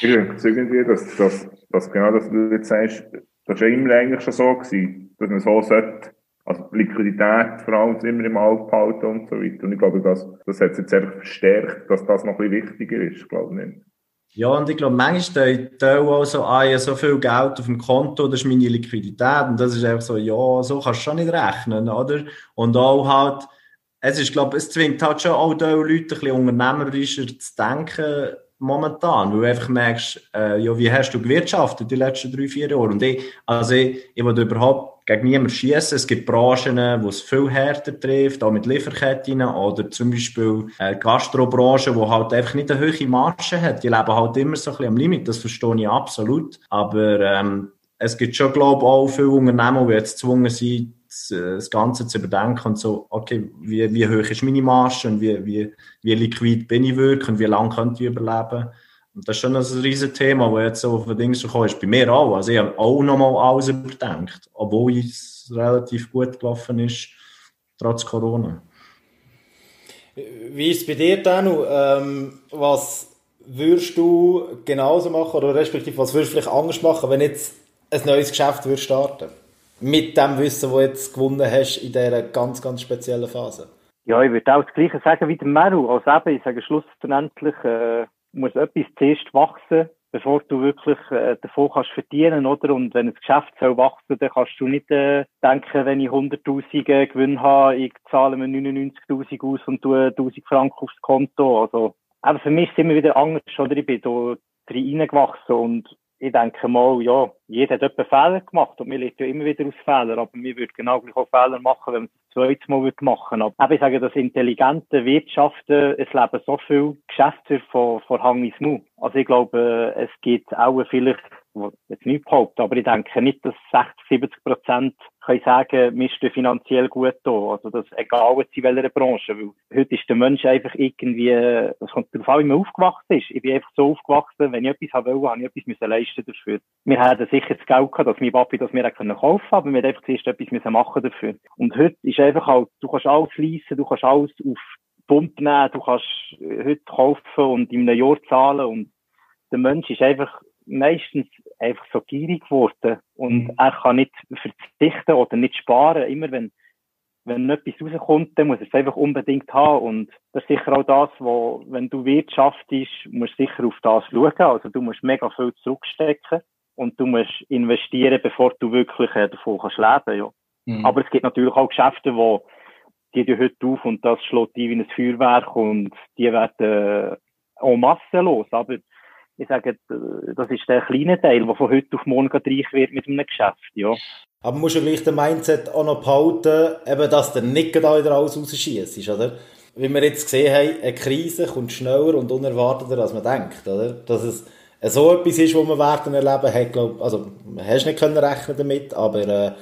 Ich denke irgendwie, dass, dass, dass genau das, was du jetzt sagst, das war immer eigentlich schon so gewesen, dass man so sollte, also Liquidität vor allem immer im Auge behalten und so weiter. Und ich glaube, das, das hat es jetzt einfach verstärkt, dass das noch ein bisschen wichtiger ist, glaube ich. Ja, und ich glaube, manchmal steht auch so, ah, ja, so viel Geld auf dem Konto, das ist meine Liquidität. Und das ist einfach so, ja, so kannst du schon nicht rechnen, oder? Und auch halt, es ist, glaube es zwingt halt schon auch die Leute ein bisschen unternehmerischer zu denken momentan, weil du einfach merkst, äh, ja, wie hast du gewirtschaftet die letzten drei, vier Jahre? Und ich, also ich, ich will überhaupt gegen niemanden schießen. Es gibt Branchen, wo es viel härter trifft, auch mit Lieferketten oder zum Beispiel äh, Gastrobranche, wo halt einfach nicht eine hohe Marge hat. Die leben halt immer so ein bisschen am Limit, das verstehe ich absolut. Aber ähm, es gibt schon, glaube ich, auch viele Unternehmen, die jetzt gezwungen sind, das Ganze zu überdenken und so, okay, wie, wie hoch ist meine Marge und wie, wie, wie liquid bin ich wirklich und wie lange könnte ich überleben. Und das ist schon ein riesiges Thema, das jetzt so auf den Ding gekommen ist. Bei mir auch. Also ich habe auch nochmal alles überdenkt, obwohl es relativ gut gelaufen ist, trotz Corona. Wie ist es bei dir, Danu? Ähm, was würdest du genauso machen oder respektive was würdest du vielleicht anders machen, wenn jetzt ein neues Geschäft würde starten mit dem Wissen, das du jetzt gewonnen hast in dieser ganz, ganz speziellen Phase? Ja, ich würde auch das Gleiche sagen wie der Meru. Also eben, ich sage schlussendlich, äh, muss etwas zuerst wachsen, bevor du wirklich äh, davon kannst verdienen, oder? Und wenn das Geschäft soll wachsen, dann kannst du nicht äh, denken, wenn ich 100'000 Gewinn habe, ich zahle mir 99'000 aus und tue 1'000 Franken aufs Konto. Also, aber für mich ist es immer wieder anders, oder? Ich bin da reingewachsen und ich denke mal, ja, jeder hat etwa Fehler gemacht und wir lernen ja immer wieder aus Fehlern, aber wir würden genau gleich auch Fehler machen, wenn wir das zweite Mal machen würden. Aber ich sage, dass intelligente Wirtschaften, es leben so viele Geschäfte von, von Hang ins Mu. Also ich glaube, es gibt auch vielleicht jetzt nicht behaupten, aber ich denke nicht, dass 60, 70 Prozent können sagen, wir stehen finanziell gut da. Also das, egal jetzt in welcher Branche, weil heute ist der Mensch einfach irgendwie, das kommt darauf an, wie man aufgewachsen ist. Ich bin einfach so aufgewachsen, wenn ich etwas haben wollte, habe ich etwas leisten dafür. Wir hatten sicher das Geld gehabt, dass mein Papi das mir kaufen können aber wir haben einfach zuerst etwas müssen machen dafür. Und heute ist einfach halt, du kannst alles leisten, du kannst alles auf Pump nehmen, du kannst heute kaufen und in einem Jahr zahlen und der Mensch ist einfach meistens einfach so gierig geworden und mhm. er kann nicht verzichten oder nicht sparen. Immer wenn, wenn etwas rauskommt, dann muss er es einfach unbedingt haben und das ist sicher auch das, wo, wenn du wirtschaftest, musst du sicher auf das schauen. Also du musst mega viel zurückstecken und du musst investieren, bevor du wirklich äh, davon kannst leben, ja. Mhm. Aber es gibt natürlich auch Geschäfte, wo die gehen heute auf und das schlägt die wie ein Feuerwerk und die werden äh, auch massenlos. Aber ich sage, das ist der kleine Teil, der von heute auf morgen reich wird mit einem Geschäft, ja. Aber man muss ja gleich den Mindset auch noch behalten, eben, dass der nicht da wieder alles rausschießt, oder? Wie wir jetzt gesehen haben, eine Krise kommt schneller und unerwarteter, als man denkt, oder? Dass es so etwas ist, was man werden erleben hat, glaub, also, man hast nicht können rechnen damit, aber, äh,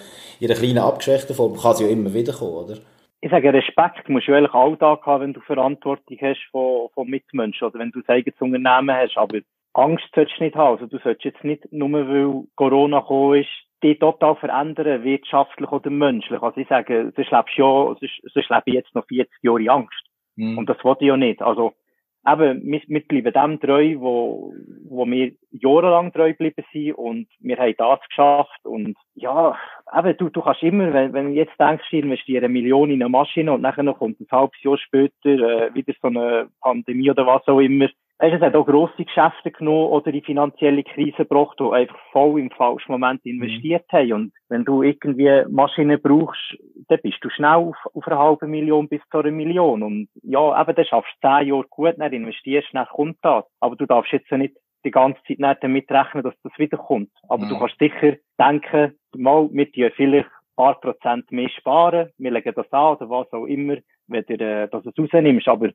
in einer kleinen abgeschwächten Form kann es ja immer wieder kommen, oder? ich sage, Respekt musst du eigentlich Alltag haben, wenn du Verantwortung hast von, von Mitmenschen oder wenn du ein eigenes Unternehmen hast. Aber Angst solltest du nicht haben. Also du solltest jetzt nicht nur, weil Corona gekommen ist, dich total verändern, wirtschaftlich oder menschlich. Also ich sage, sonst lebst du ja, sonst, sonst lebe ich jetzt noch 40 Jahre Angst. Mhm. Und das wollte ich ja nicht. Also, eben, wir, wir bleiben dem treu, wo, wo wir jahrelang treu geblieben sind und wir haben das geschafft und ja, eben, du, du kannst immer, wenn, wenn du jetzt denkst, ich investiere eine Million in eine Maschine und nachher noch kommt ein halbes Jahr später äh, wieder so eine Pandemie oder was auch immer, Weißt, es hat auch grosse Geschäfte genommen oder die finanzielle Krise gebracht, die einfach voll im falschen Moment mhm. investiert haben. Und wenn du irgendwie Maschinen brauchst, dann bist du schnell auf, auf eine halbe Million bis zu einer Million. Und ja, eben, dann schaffst du zehn Jahre gut, dann investierst, dann kommt das. Aber du darfst jetzt nicht die ganze Zeit nicht damit rechnen, dass das wiederkommt. Aber mhm. du kannst sicher denken, mal, wir tun vielleicht ein paar Prozent mehr sparen, wir legen das an oder was auch immer, wenn du äh, das rausnimmst. Aber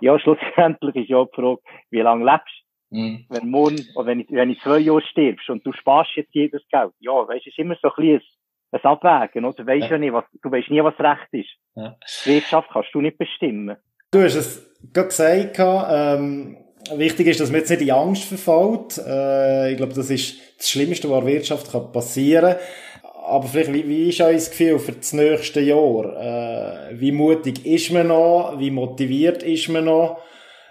ja, schlussendlich ist ja die Frage, wie lange lebst du? Mhm. Wenn morgen, oder wenn ich, wenn ich zwei Jahre stirbst und du sparst jetzt jedes Geld, ja, weißt, es ist immer so ein bisschen ein, Abwägen, oder? Du weißt ja. ja nicht, was, du weißt nie, was recht ist. Ja. Wirtschaft kannst du nicht bestimmen. Du hast es gerade gesagt, ähm, wichtig ist, dass man jetzt nicht in Angst verfällt. Äh, ich glaube, das ist das Schlimmste, was in der Wirtschaft passieren kann aber vielleicht, wie, wie ist euer Gefühl für das nächste Jahr? Äh, wie mutig ist man noch? Wie motiviert ist man noch?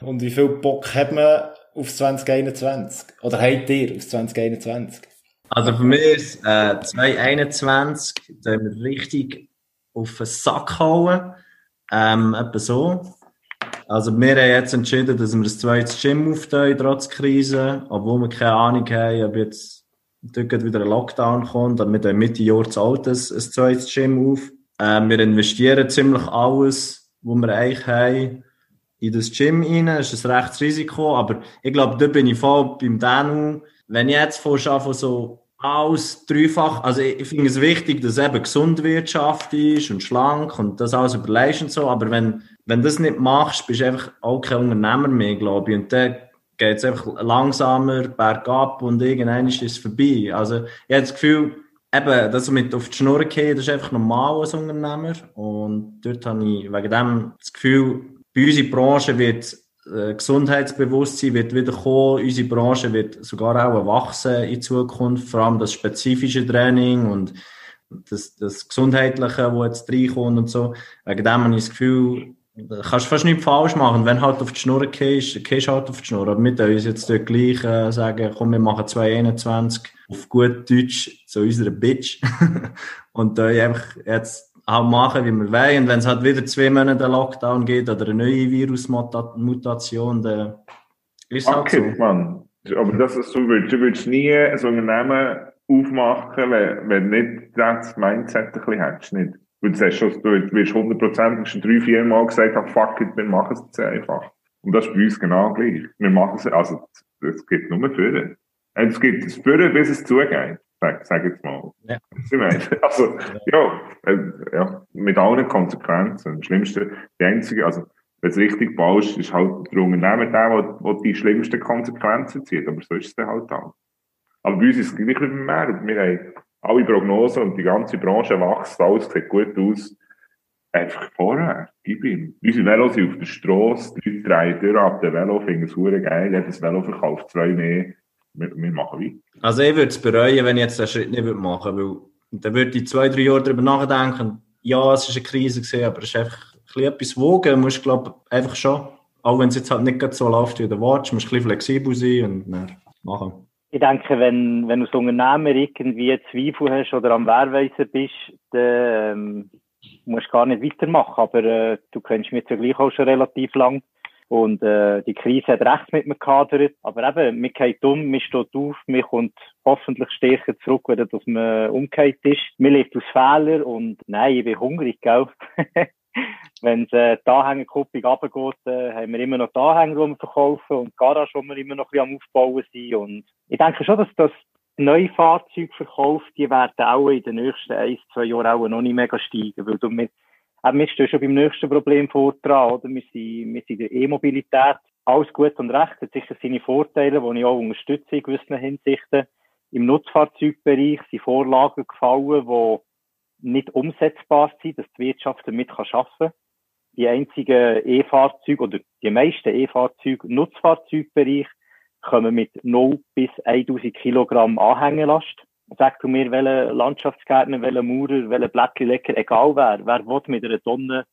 Und wie viel Bock hat man auf 2021? Oder habt ihr auf 2021? Also für mich ist äh, 2021, da haben wir richtig auf den Sack hauen. Ähm, etwa so. Also wir haben jetzt entschieden, dass wir das zweite Gym aufteilen, trotz Krise, obwohl wir keine Ahnung haben, ob jetzt dort wieder ein Lockdown kommt, dann mit Mitte Jahr zahlt es ein zweites Gym auf. Ähm, wir investieren ziemlich alles, was wir eigentlich haben, in das Gym rein. Das ist ein rechtes Risiko, aber ich glaube, da bin ich voll beim Danu. Wenn ich jetzt von so alles dreifach, also ich finde es wichtig, dass eben gesund Wirtschaft ist und schlank und das alles überleist und so, aber wenn, wenn du das nicht machst, bist du einfach auch kein Unternehmer mehr, glaube ich. Und dann geht es einfach langsamer bergab und irgendwann ist es vorbei. Also ich habe das Gefühl, eben, das mit auf die Schnur gehen, das ist einfach normal als Unternehmer und dort habe ich wegen dem das Gefühl, bei unserer Branche wird äh, Gesundheitsbewusstsein wird wieder kommen, unsere Branche wird sogar auch wachsen in Zukunft, vor allem das spezifische Training und das, das Gesundheitliche, wo jetzt reinkommt und so. Wegen dem habe ich das Gefühl, kannst fast nichts falsch machen. Wenn halt auf die Schnur gehst, gehst halt auf die Schnur. Aber wir uns jetzt dort gleich äh, sagen, komm, wir machen 221 auf gut Deutsch zu unserer Bitch. und da einfach jetzt auch machen, wie wir wollen. Und wenn es halt wieder zwei Monate Lockdown geht oder eine neue Virusmutation, dann ist es halt so. Mann. Aber das, du würdest, du würdest nie ein Unternehmen aufmachen, wenn, wenn nicht das Mindset ein bisschen hättest, nicht? Weil du sagst schon, du wirst hundertprozentig schon drei, vier Mal gesagt, ah, fuck it, wir machen es jetzt einfach. Und das ist bei uns genau gleich. Wir machen es, also, es gibt nur Führer. Es gibt es Führer, bis es zugeht. Sag, sag jetzt mal. Ja. Also, ja, äh, ja, mit allen Konsequenzen. Das Schlimmste, die einzige, also, wenn es richtig baust, ist halt der Unternehmer der, der die schlimmsten Konsequenzen zieht. Aber so ist es dann halt auch. Aber bei uns ist es gleich wie mehr. Wir haben alle Prognosen und die ganze Branche wächst, alles sieht gut aus. Einfach vorher, gib ihm. Unsere Velos sind auf der Straße, die Leute drehen durch ab dem Velo, finden es geil, jedes Velo verkauft zwei mehr. Wir, wir machen weiter. Also ich würde es bereuen, wenn ich jetzt den Schritt nicht machen würde, weil dann würde ich zwei, drei Jahre darüber nachdenken, ja, es war eine Krise, gewesen, aber es ist einfach ein bisschen etwas wogen, du musst, glaube einfach schon, auch wenn es jetzt halt nicht so läuft, wie du wartest, musst du ein bisschen flexibel sein und dann machen ich denke, wenn, wenn du als Unternehmer irgendwie Zweifel hast oder am Wehrweisen bist, dann ähm, musst du gar nicht weitermachen. Aber äh, du kennst mich ja gleich auch schon relativ lang. Und äh, die Krise hat recht mit mir gehadert. Aber eben, mir geht um, mir steht auf, mir kommt hoffentlich stärker zurück, wenn das man umgekehrt ist. Mir lebt aus Fehler und nein, ich bin hungrig, gell? wenn äh, die Anhängerkupplung runtergeht, äh, haben wir immer noch die Anhänger, die wir verkaufen und die Garage, die wir immer noch ein bisschen am Aufbauen sind. Und ich denke schon, dass das neue Fahrzeugverkauf, die werden auch in den nächsten ein, zwei Jahren auch noch nicht mega steigen, weil du mit, auch wir stehen schon beim nächsten Problem vor oder? Wir sind, wir sind in der E-Mobilität. Alles gut und recht, hat sicher seine Vorteile, die ich auch unterstütze in gewissen Hinsichten. Im Nutzfahrzeugbereich sind Vorlagen gefallen, die nicht umsetzbar sind, dass die Wirtschaft damit arbeiten kann. Die einzigen E-Fahrzeuge oder die meisten E-Fahrzeuge, Nutzfahrzeugbereich, kommen mit 0 bis 1000 Kilogramm Anhängelast. Sag du mir, welcher Landschaftsgärtner, welcher Maurer, welcher Blättchenlecker, egal wer, wer will mit einer Tonne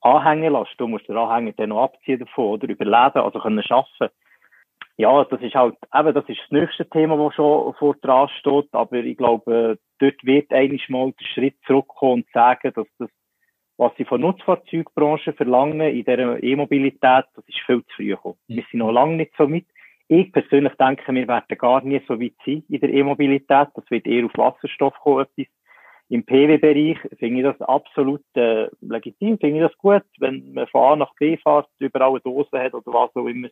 Anhängelast, du musst den Anhänger dann noch abziehen davon, oder überleben, also können schaffen. Ja, das ist halt, eben, das ist das nächste Thema, das schon vor dran steht, aber ich glaube, dort wird eigentlich mal der Schritt zurückkommen und sagen, dass das, was sie von Nutzfahrzeugbranche verlangen in dieser E-Mobilität, das ist viel zu früh gekommen. Mhm. Wir sind noch lange nicht so mit. Ich persönlich denke, wir werden gar nie so weit sein in der E-Mobilität. Das wird eher auf Wasserstoff kommen, etwas. Im PW-Bereich finde ich das absolut äh, legitim, finde ich das gut, wenn man von A nach B fährt, überall eine Dose hat oder was auch immer.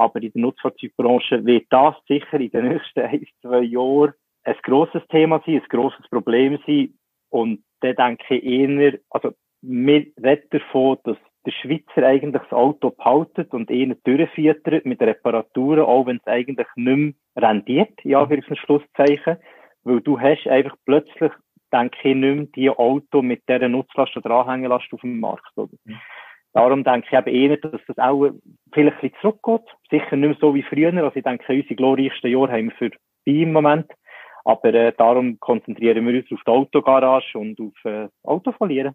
Aber in der Nutzfahrzeugbranche wird das sicher in den nächsten ein, zwei Jahren ein grosses Thema sein, ein grosses Problem sein. Und da denke ich eher, also wir reden davon, dass der Schweizer eigentlich das Auto behaltet und eher durchfüttert mit Reparaturen, auch wenn es eigentlich nicht mehr rendiert, ja, für ein Schlusszeichen. Weil du hast einfach plötzlich, denke ich, nicht mehr die Auto mit dieser Nutzlast oder Anhängelast auf dem Markt, oder? Mhm. Darum denke ich eben eher, dass das auch vielleicht ein bisschen zurückgeht. Sicher nicht mehr so wie früher. Also ich denke, unsere glorreichsten Jahre haben wir für im Moment. Aber äh, darum konzentrieren wir uns auf die Autogarage und auf äh, Auto verlieren.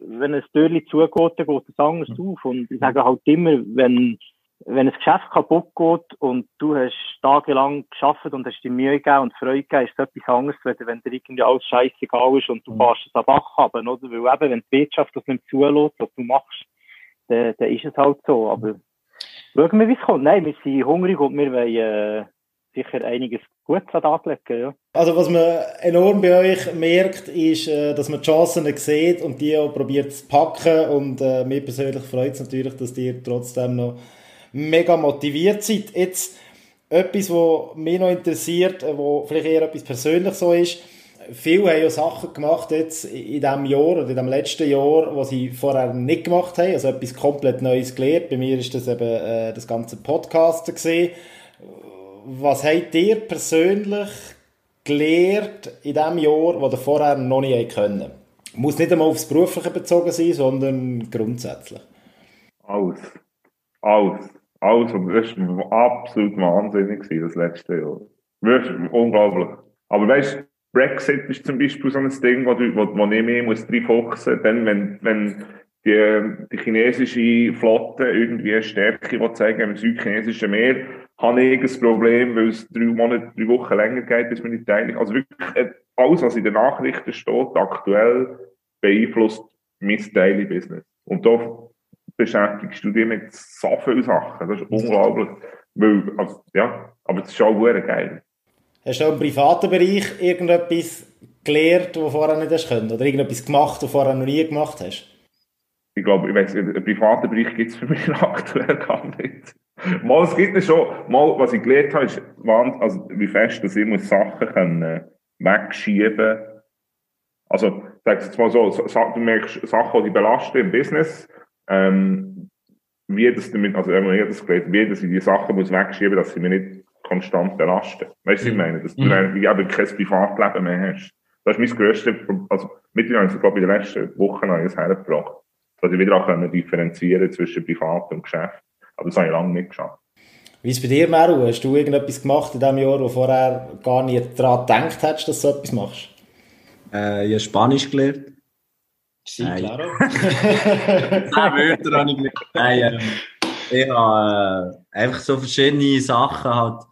Wenn ein Türchen zugeht, dann geht es anders mhm. auf. Und ich sage halt immer, wenn, wenn ein Geschäft kaputt geht und du hast tagelang geschafft und hast dir Mühe gegeben und Freude gegeben, ist es etwas anderes, wenn, wenn dir irgendwie alles scheißegal ist und du fährst es am Bach haben, oder? Weil eben, wenn die Wirtschaft das nicht zulässt, was du machst, dann, dann ist es halt so. Aber schauen wir, wie es kommt. Nein, wir sind hungrig und wir wollen, äh, sicher einiges Gutes anlegen. Ja. Also was man enorm bei euch merkt, ist, äh, dass man die Chancen sieht und die auch probiert zu packen und äh, mir persönlich freut es natürlich, dass ihr trotzdem noch mega motiviert seid. Jetzt etwas, was mich noch interessiert, äh, wo vielleicht eher etwas persönlich so ist, Viele haben ja Sachen gemacht jetzt in diesem Jahr oder in dem letzten Jahr, was sie vorher nicht gemacht haben. Also etwas komplett Neues gelernt. Bei mir ist das eben äh, das ganze Podcast gesehen was habt ihr persönlich gelernt in dem Jahr, was ihr vorher noch nicht können? Muss nicht einmal aufs Berufliche bezogen sein, sondern grundsätzlich. Alles. Alles. Alles. Das war absolut wahnsinnig, das letzte Jahr. Wirklich unglaublich. Aber weißt du, Brexit ist zum Beispiel so ein Ding, wo, du, wo, wo ich mehr muss reinfuchsen muss. Dann, wenn, wenn die, die chinesische Flotte irgendwie eine Stärke zeigen im südchinesischen Meer, habe ich ein Problem, weil es drei Monate, drei Wochen länger geht, bis man nicht teilt. Also wirklich, äh, alles, was in den Nachrichten steht, aktuell, beeinflusst mein Daily Business. Und da beschäftigst du dich mit so vielen Sachen. Das ist unglaublich. Weil, also, ja, aber es ist auch geil. Hast du auch im privaten Bereich irgendetwas gelernt, was vorher nicht hast können? Oder irgendetwas gemacht, was vorher noch nie gemacht hast? Ich glaube, ich weiss, einen privaten Bereich gibt es für mich aktuell gar nicht. Mal, es gibt es schon. Mal, was ich gelernt habe, ist, also, wie fest, dass ich muss Sachen können, äh, wegschieben Also, sag jetzt mal so, du merkst Sachen, die belasten im Business, ähm, wie das damit, also, wenn man das gelernt, wie dass ich die Sachen muss wegschieben, dass sie mir nicht konstant belasten. Weißt du, was ich mhm. meine? Dass du mhm. eben kein Privatleben mehr hast. Das ist mein grösstes, also, mittlerweile, ich glaube, in den letzten Wochen habe ich es hergebracht. Dass ich wieder auch differenzieren zwischen Privat und Geschäft. Aber das habe ich lange nicht geschafft. Wie ist es bei dir, Meru? Hast du irgendetwas gemacht in diesem Jahr, wo vorher gar nicht daran gedacht hättest, dass du so etwas machst? Äh, ich habe Spanisch gelernt. Sí, claro. Zehn Wörter habe ich gelernt. Nein, ich habe äh, einfach so verschiedene Sachen halt,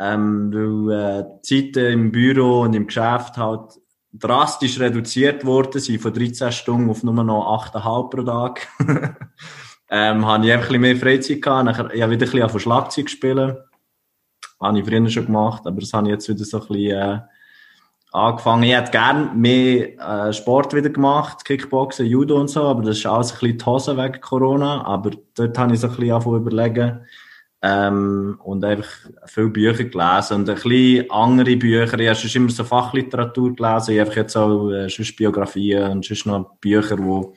ähm, weil äh, die Zeiten im Büro und im Geschäft halt drastisch reduziert worden sind, von 13 Stunden auf nur noch 8,5 pro Tag. ähm, habe ich einfach ein bisschen mehr Freizeit gehabt. Nachher, ich habe wieder ein bisschen von Schlagzeug spielen. Habe ich früher schon gemacht, aber das habe ich jetzt wieder so ein bisschen, äh, angefangen. Ich hätte gerne mehr äh, Sport wieder gemacht, Kickboxen, Judo und so, aber das ist alles ein bisschen die Hose wegen Corona. Aber dort habe ich so ein bisschen angefangen überlegen. Ähm, und einfach viele Bücher gelesen und ein bisschen andere Bücher. Ich habe schon immer so Fachliteratur gelesen. Ich habe jetzt auch äh, sonst Biografien und sonst noch Bücher, wo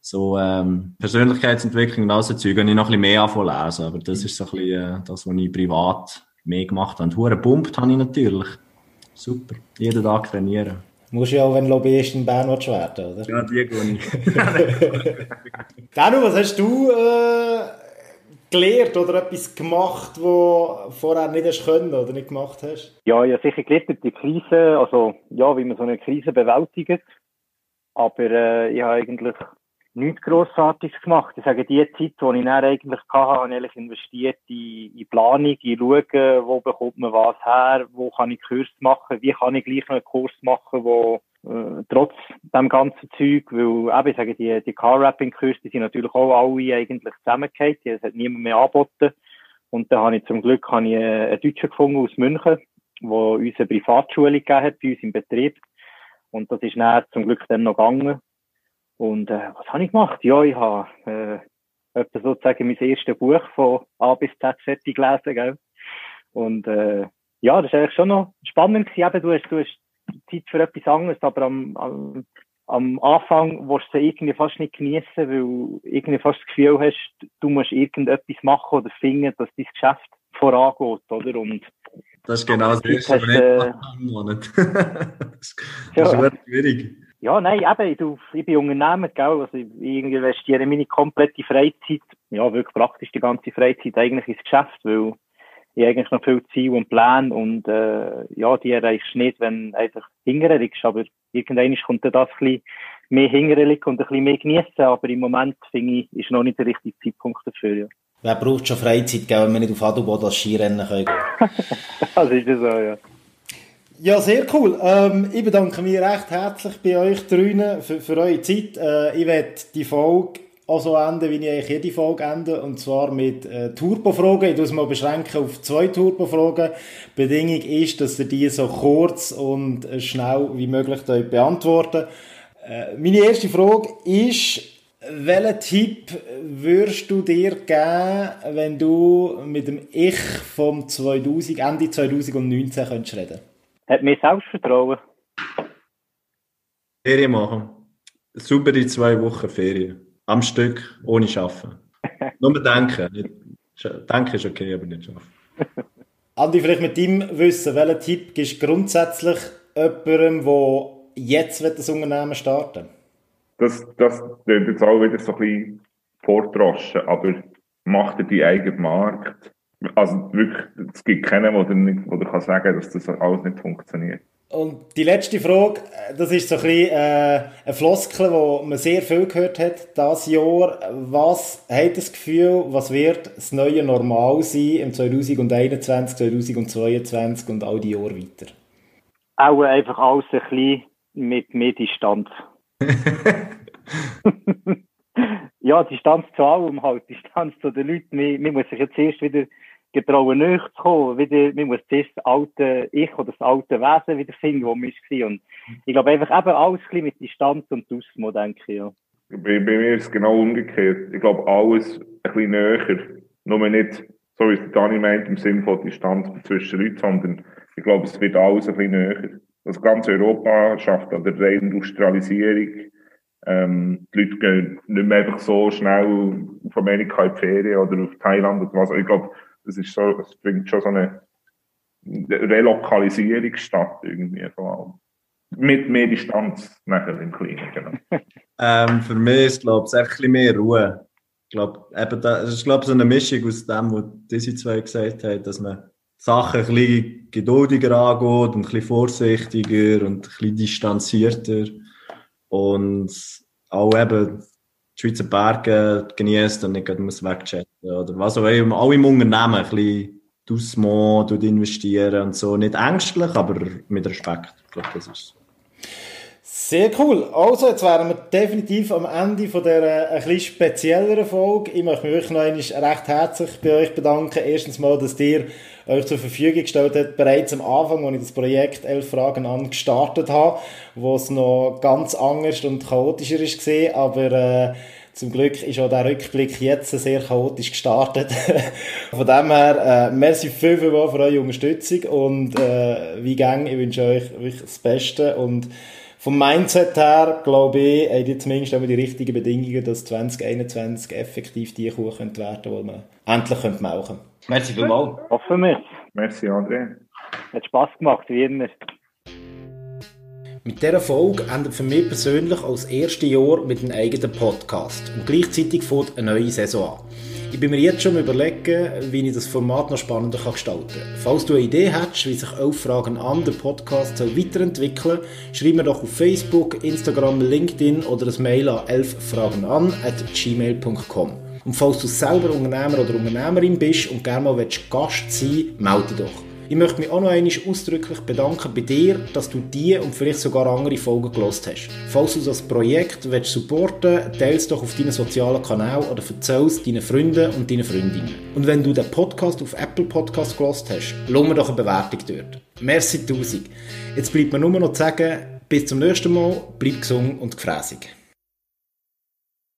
so ähm, Persönlichkeitsentwicklung und all so Zeug, und ich noch ein bisschen mehr anfangen lesen. Aber das ist so ein bisschen äh, das, was ich privat mehr gemacht habe. Und hure pumpt habe ich natürlich. Super. Jeden Tag trainieren. Musst ja auch, wenn Lobbyist in Bern werden oder? Ja, die gehe ich. Danu, was hast du äh, gelernt oder etwas gemacht, was vorher nicht hast können oder nicht gemacht hast? Ja, ich habe sicher gelernt, die Krise, also ja, wie man so eine Krise bewältigt. Aber äh, ich habe eigentlich nichts Grossartiges gemacht. Ich sage, die Zeit, die ich dann eigentlich hatte, habe ich investiert in, in Planung, in Schauen, wo bekommt man was her, wo kann ich Kurs machen, wie kann ich gleich einen Kurs machen, wo äh, trotz dem ganzen Zeug, weil eben, ich sage, die, die Car-Rapping-Kurse, die sind natürlich auch alle eigentlich zusammengehört, es hat niemand mehr angeboten. Und da habe ich zum Glück habe ich einen Deutschen gefunden aus München, der uns eine Privatschule gegeben hat bei uns im Betrieb. Und das ist dann zum Glück dann noch gegangen. Und äh, was habe ich gemacht? Ja, ich habe äh, etwa sozusagen mein erstes Buch von A bis Z fertig gelesen. Gell? Und äh, ja, das ist eigentlich schon noch spannend gewesen. Eben, du hast, du hast Zeit für etwas anderes, aber am, am, am Anfang willst du es irgendwie fast nicht genießen, weil du irgendwie fast das Gefühl hast, du musst irgendetwas machen oder finden, dass dein Geschäft vorangeht, oder? Und das ist genau das Erste, was ich äh, Monat. das, das ja. ist schwierig. Ja, nein, eben, du, ich bin Unternehmer, gell, also ich investiere meine komplette Freizeit, ja, wirklich praktisch die ganze Freizeit eigentlich ins Geschäft, weil ich eigentlich noch viel Ziel und Pläne und, äh, ja, die erreichst du nicht, wenn einfach hinterher liegst, aber irgendwann kommt dann das ein bisschen mehr hinterher und ein bisschen mehr genießen, aber im Moment, finde ich, ist noch nicht der richtige Zeitpunkt dafür, ja. Wer braucht schon Freizeit, gell, wenn wir nicht auf Adelboden das Skirennen können? das ist so, ja. Ja, sehr cool. Ähm, ich bedanke mich recht herzlich bei euch drinnen für, für eure Zeit. Äh, ich werde die Folge auch so enden, wie ich eigentlich jede Folge ende, und zwar mit äh, Turbo-Fragen. Ich muss mal beschränken auf zwei Turbo-Fragen. Bedingung ist, dass ihr die so kurz und schnell wie möglich beantworten äh, Meine erste Frage ist, welchen Tipp würdest du dir geben, wenn du mit dem Ich vom 2000, Ende 2019 könntest reden hat mehr Selbstvertrauen. Ferien machen. Super die zwei Wochen Ferien. Am Stück, ohne Arbeiten. Nur denken. denken ist okay, aber nicht arbeiten. Andi, vielleicht mit deinem Wissen, welchen Tipp gibst du grundsätzlich jemandem, der jetzt das Unternehmen starten Das, das wird jetzt auch wieder so ein bisschen vordroschen, aber mach dir deinen eigenen Markt also wirklich, es gibt keinen, der nicht, der kann sagen dass das alles nicht funktioniert. Und die letzte Frage, das ist so ein bisschen äh, eine Floskel, die man sehr viel gehört hat dieses Jahr. Was hat das Gefühl, was wird das neue Normal sein im 2021, 2022 und all die Jahre weiter? Auch einfach alles ein bisschen mit mehr Distanz. ja, Distanz zu allem halt, Distanz zu den Leuten. Man, man muss sich jetzt erst wieder getrauen, näher zu kommen. Wieder, man muss das alte Ich oder das alte Wesen wieder finden, wo man war. Und ich glaube einfach eben alles ein mit Distanz und Ausmo, denke ich, ja. Bei, bei mir ist es genau umgekehrt. Ich glaube, alles ein bisschen näher. Nur nicht, so wie es Dani meint, im Sinne von Distanz zwischen Leuten, sondern ich glaube, es wird alles ein bisschen näher. Das ganze Europa schafft an der Reindustrialisierung. Ähm, die Leute gehen nicht mehr einfach so schnell auf Amerika in die Ferien oder auf Thailand oder was. Ich glaube, das ist so, es bringt schon so eine Relokalisierung statt irgendwie vor allem. Mit mehr Distanz nachher im Kleinen, genau. ähm, für mich ist, glaube ich, ein bisschen mehr Ruhe. Ich glaube, eben da, es ist, glaube so eine Mischung aus dem, was diese zwei gesagt haben, dass man Sachen ein bisschen geduldiger angeht und ein bisschen vorsichtiger und ein bisschen distanzierter und auch eben Schweizer Berge genießt und nicht muss wegchatten oder was auch immer. Auch im Unternehmen ein bisschen Dussmo investieren und so. Nicht ängstlich, aber mit Respekt. Ich glaube, das ist sehr cool. Also, jetzt wären wir definitiv am Ende von dieser ein bisschen spezielleren Folge. Ich möchte mich wirklich noch einmal recht herzlich bei euch bedanken. Erstens mal, dass ihr euch zur Verfügung gestellt habt, bereits am Anfang, als ich das Projekt «Elf Fragen an» gestartet habe, wo es noch ganz anders und chaotischer war, aber äh, zum Glück ist auch der Rückblick jetzt sehr chaotisch gestartet. Von dem her, äh, merci viel, viel für eure Unterstützung und äh, wie gang, ich wünsche euch wirklich das Beste und vom Mindset her, glaube ich, habt ihr zumindest die richtigen Bedingungen, dass 2021 effektiv die Kuh werden die man endlich melken könnte. Merci vielmals. Hoffen wir. Merci, André. Hat Spass gemacht, wie immer. Mit dieser Folge endet für mich persönlich als erstes Jahr mit einem eigenen Podcast und gleichzeitig fängt eine neue Saison an. Ich bin mir jetzt schon überlegen, wie ich das Format noch spannender gestalten kann. Falls du eine Idee hast, wie sich elf Fragen an der Podcast soll weiterentwickeln soll, schreib mir doch auf Facebook, Instagram, LinkedIn oder ein Mail an elffragenan at gmail.com. Und falls du selber Unternehmer oder Unternehmerin bist und gerne mal Gast sein willst, melde doch. Ich möchte mich auch noch einmal ausdrücklich bedanken bei dir, dass du die und vielleicht sogar andere Folgen gelost hast. Falls du das Projekt willst supporten willst, teile es doch auf deinen sozialen Kanal oder erzähl es deinen Freunden und deinen Freundinnen. Und wenn du den Podcast auf Apple Podcast gelost hast, lass mir doch eine Bewertung dort. Merci tausend. Jetzt bleibt mir nur noch zu sagen, bis zum nächsten Mal, bleib gesund und gefräßig.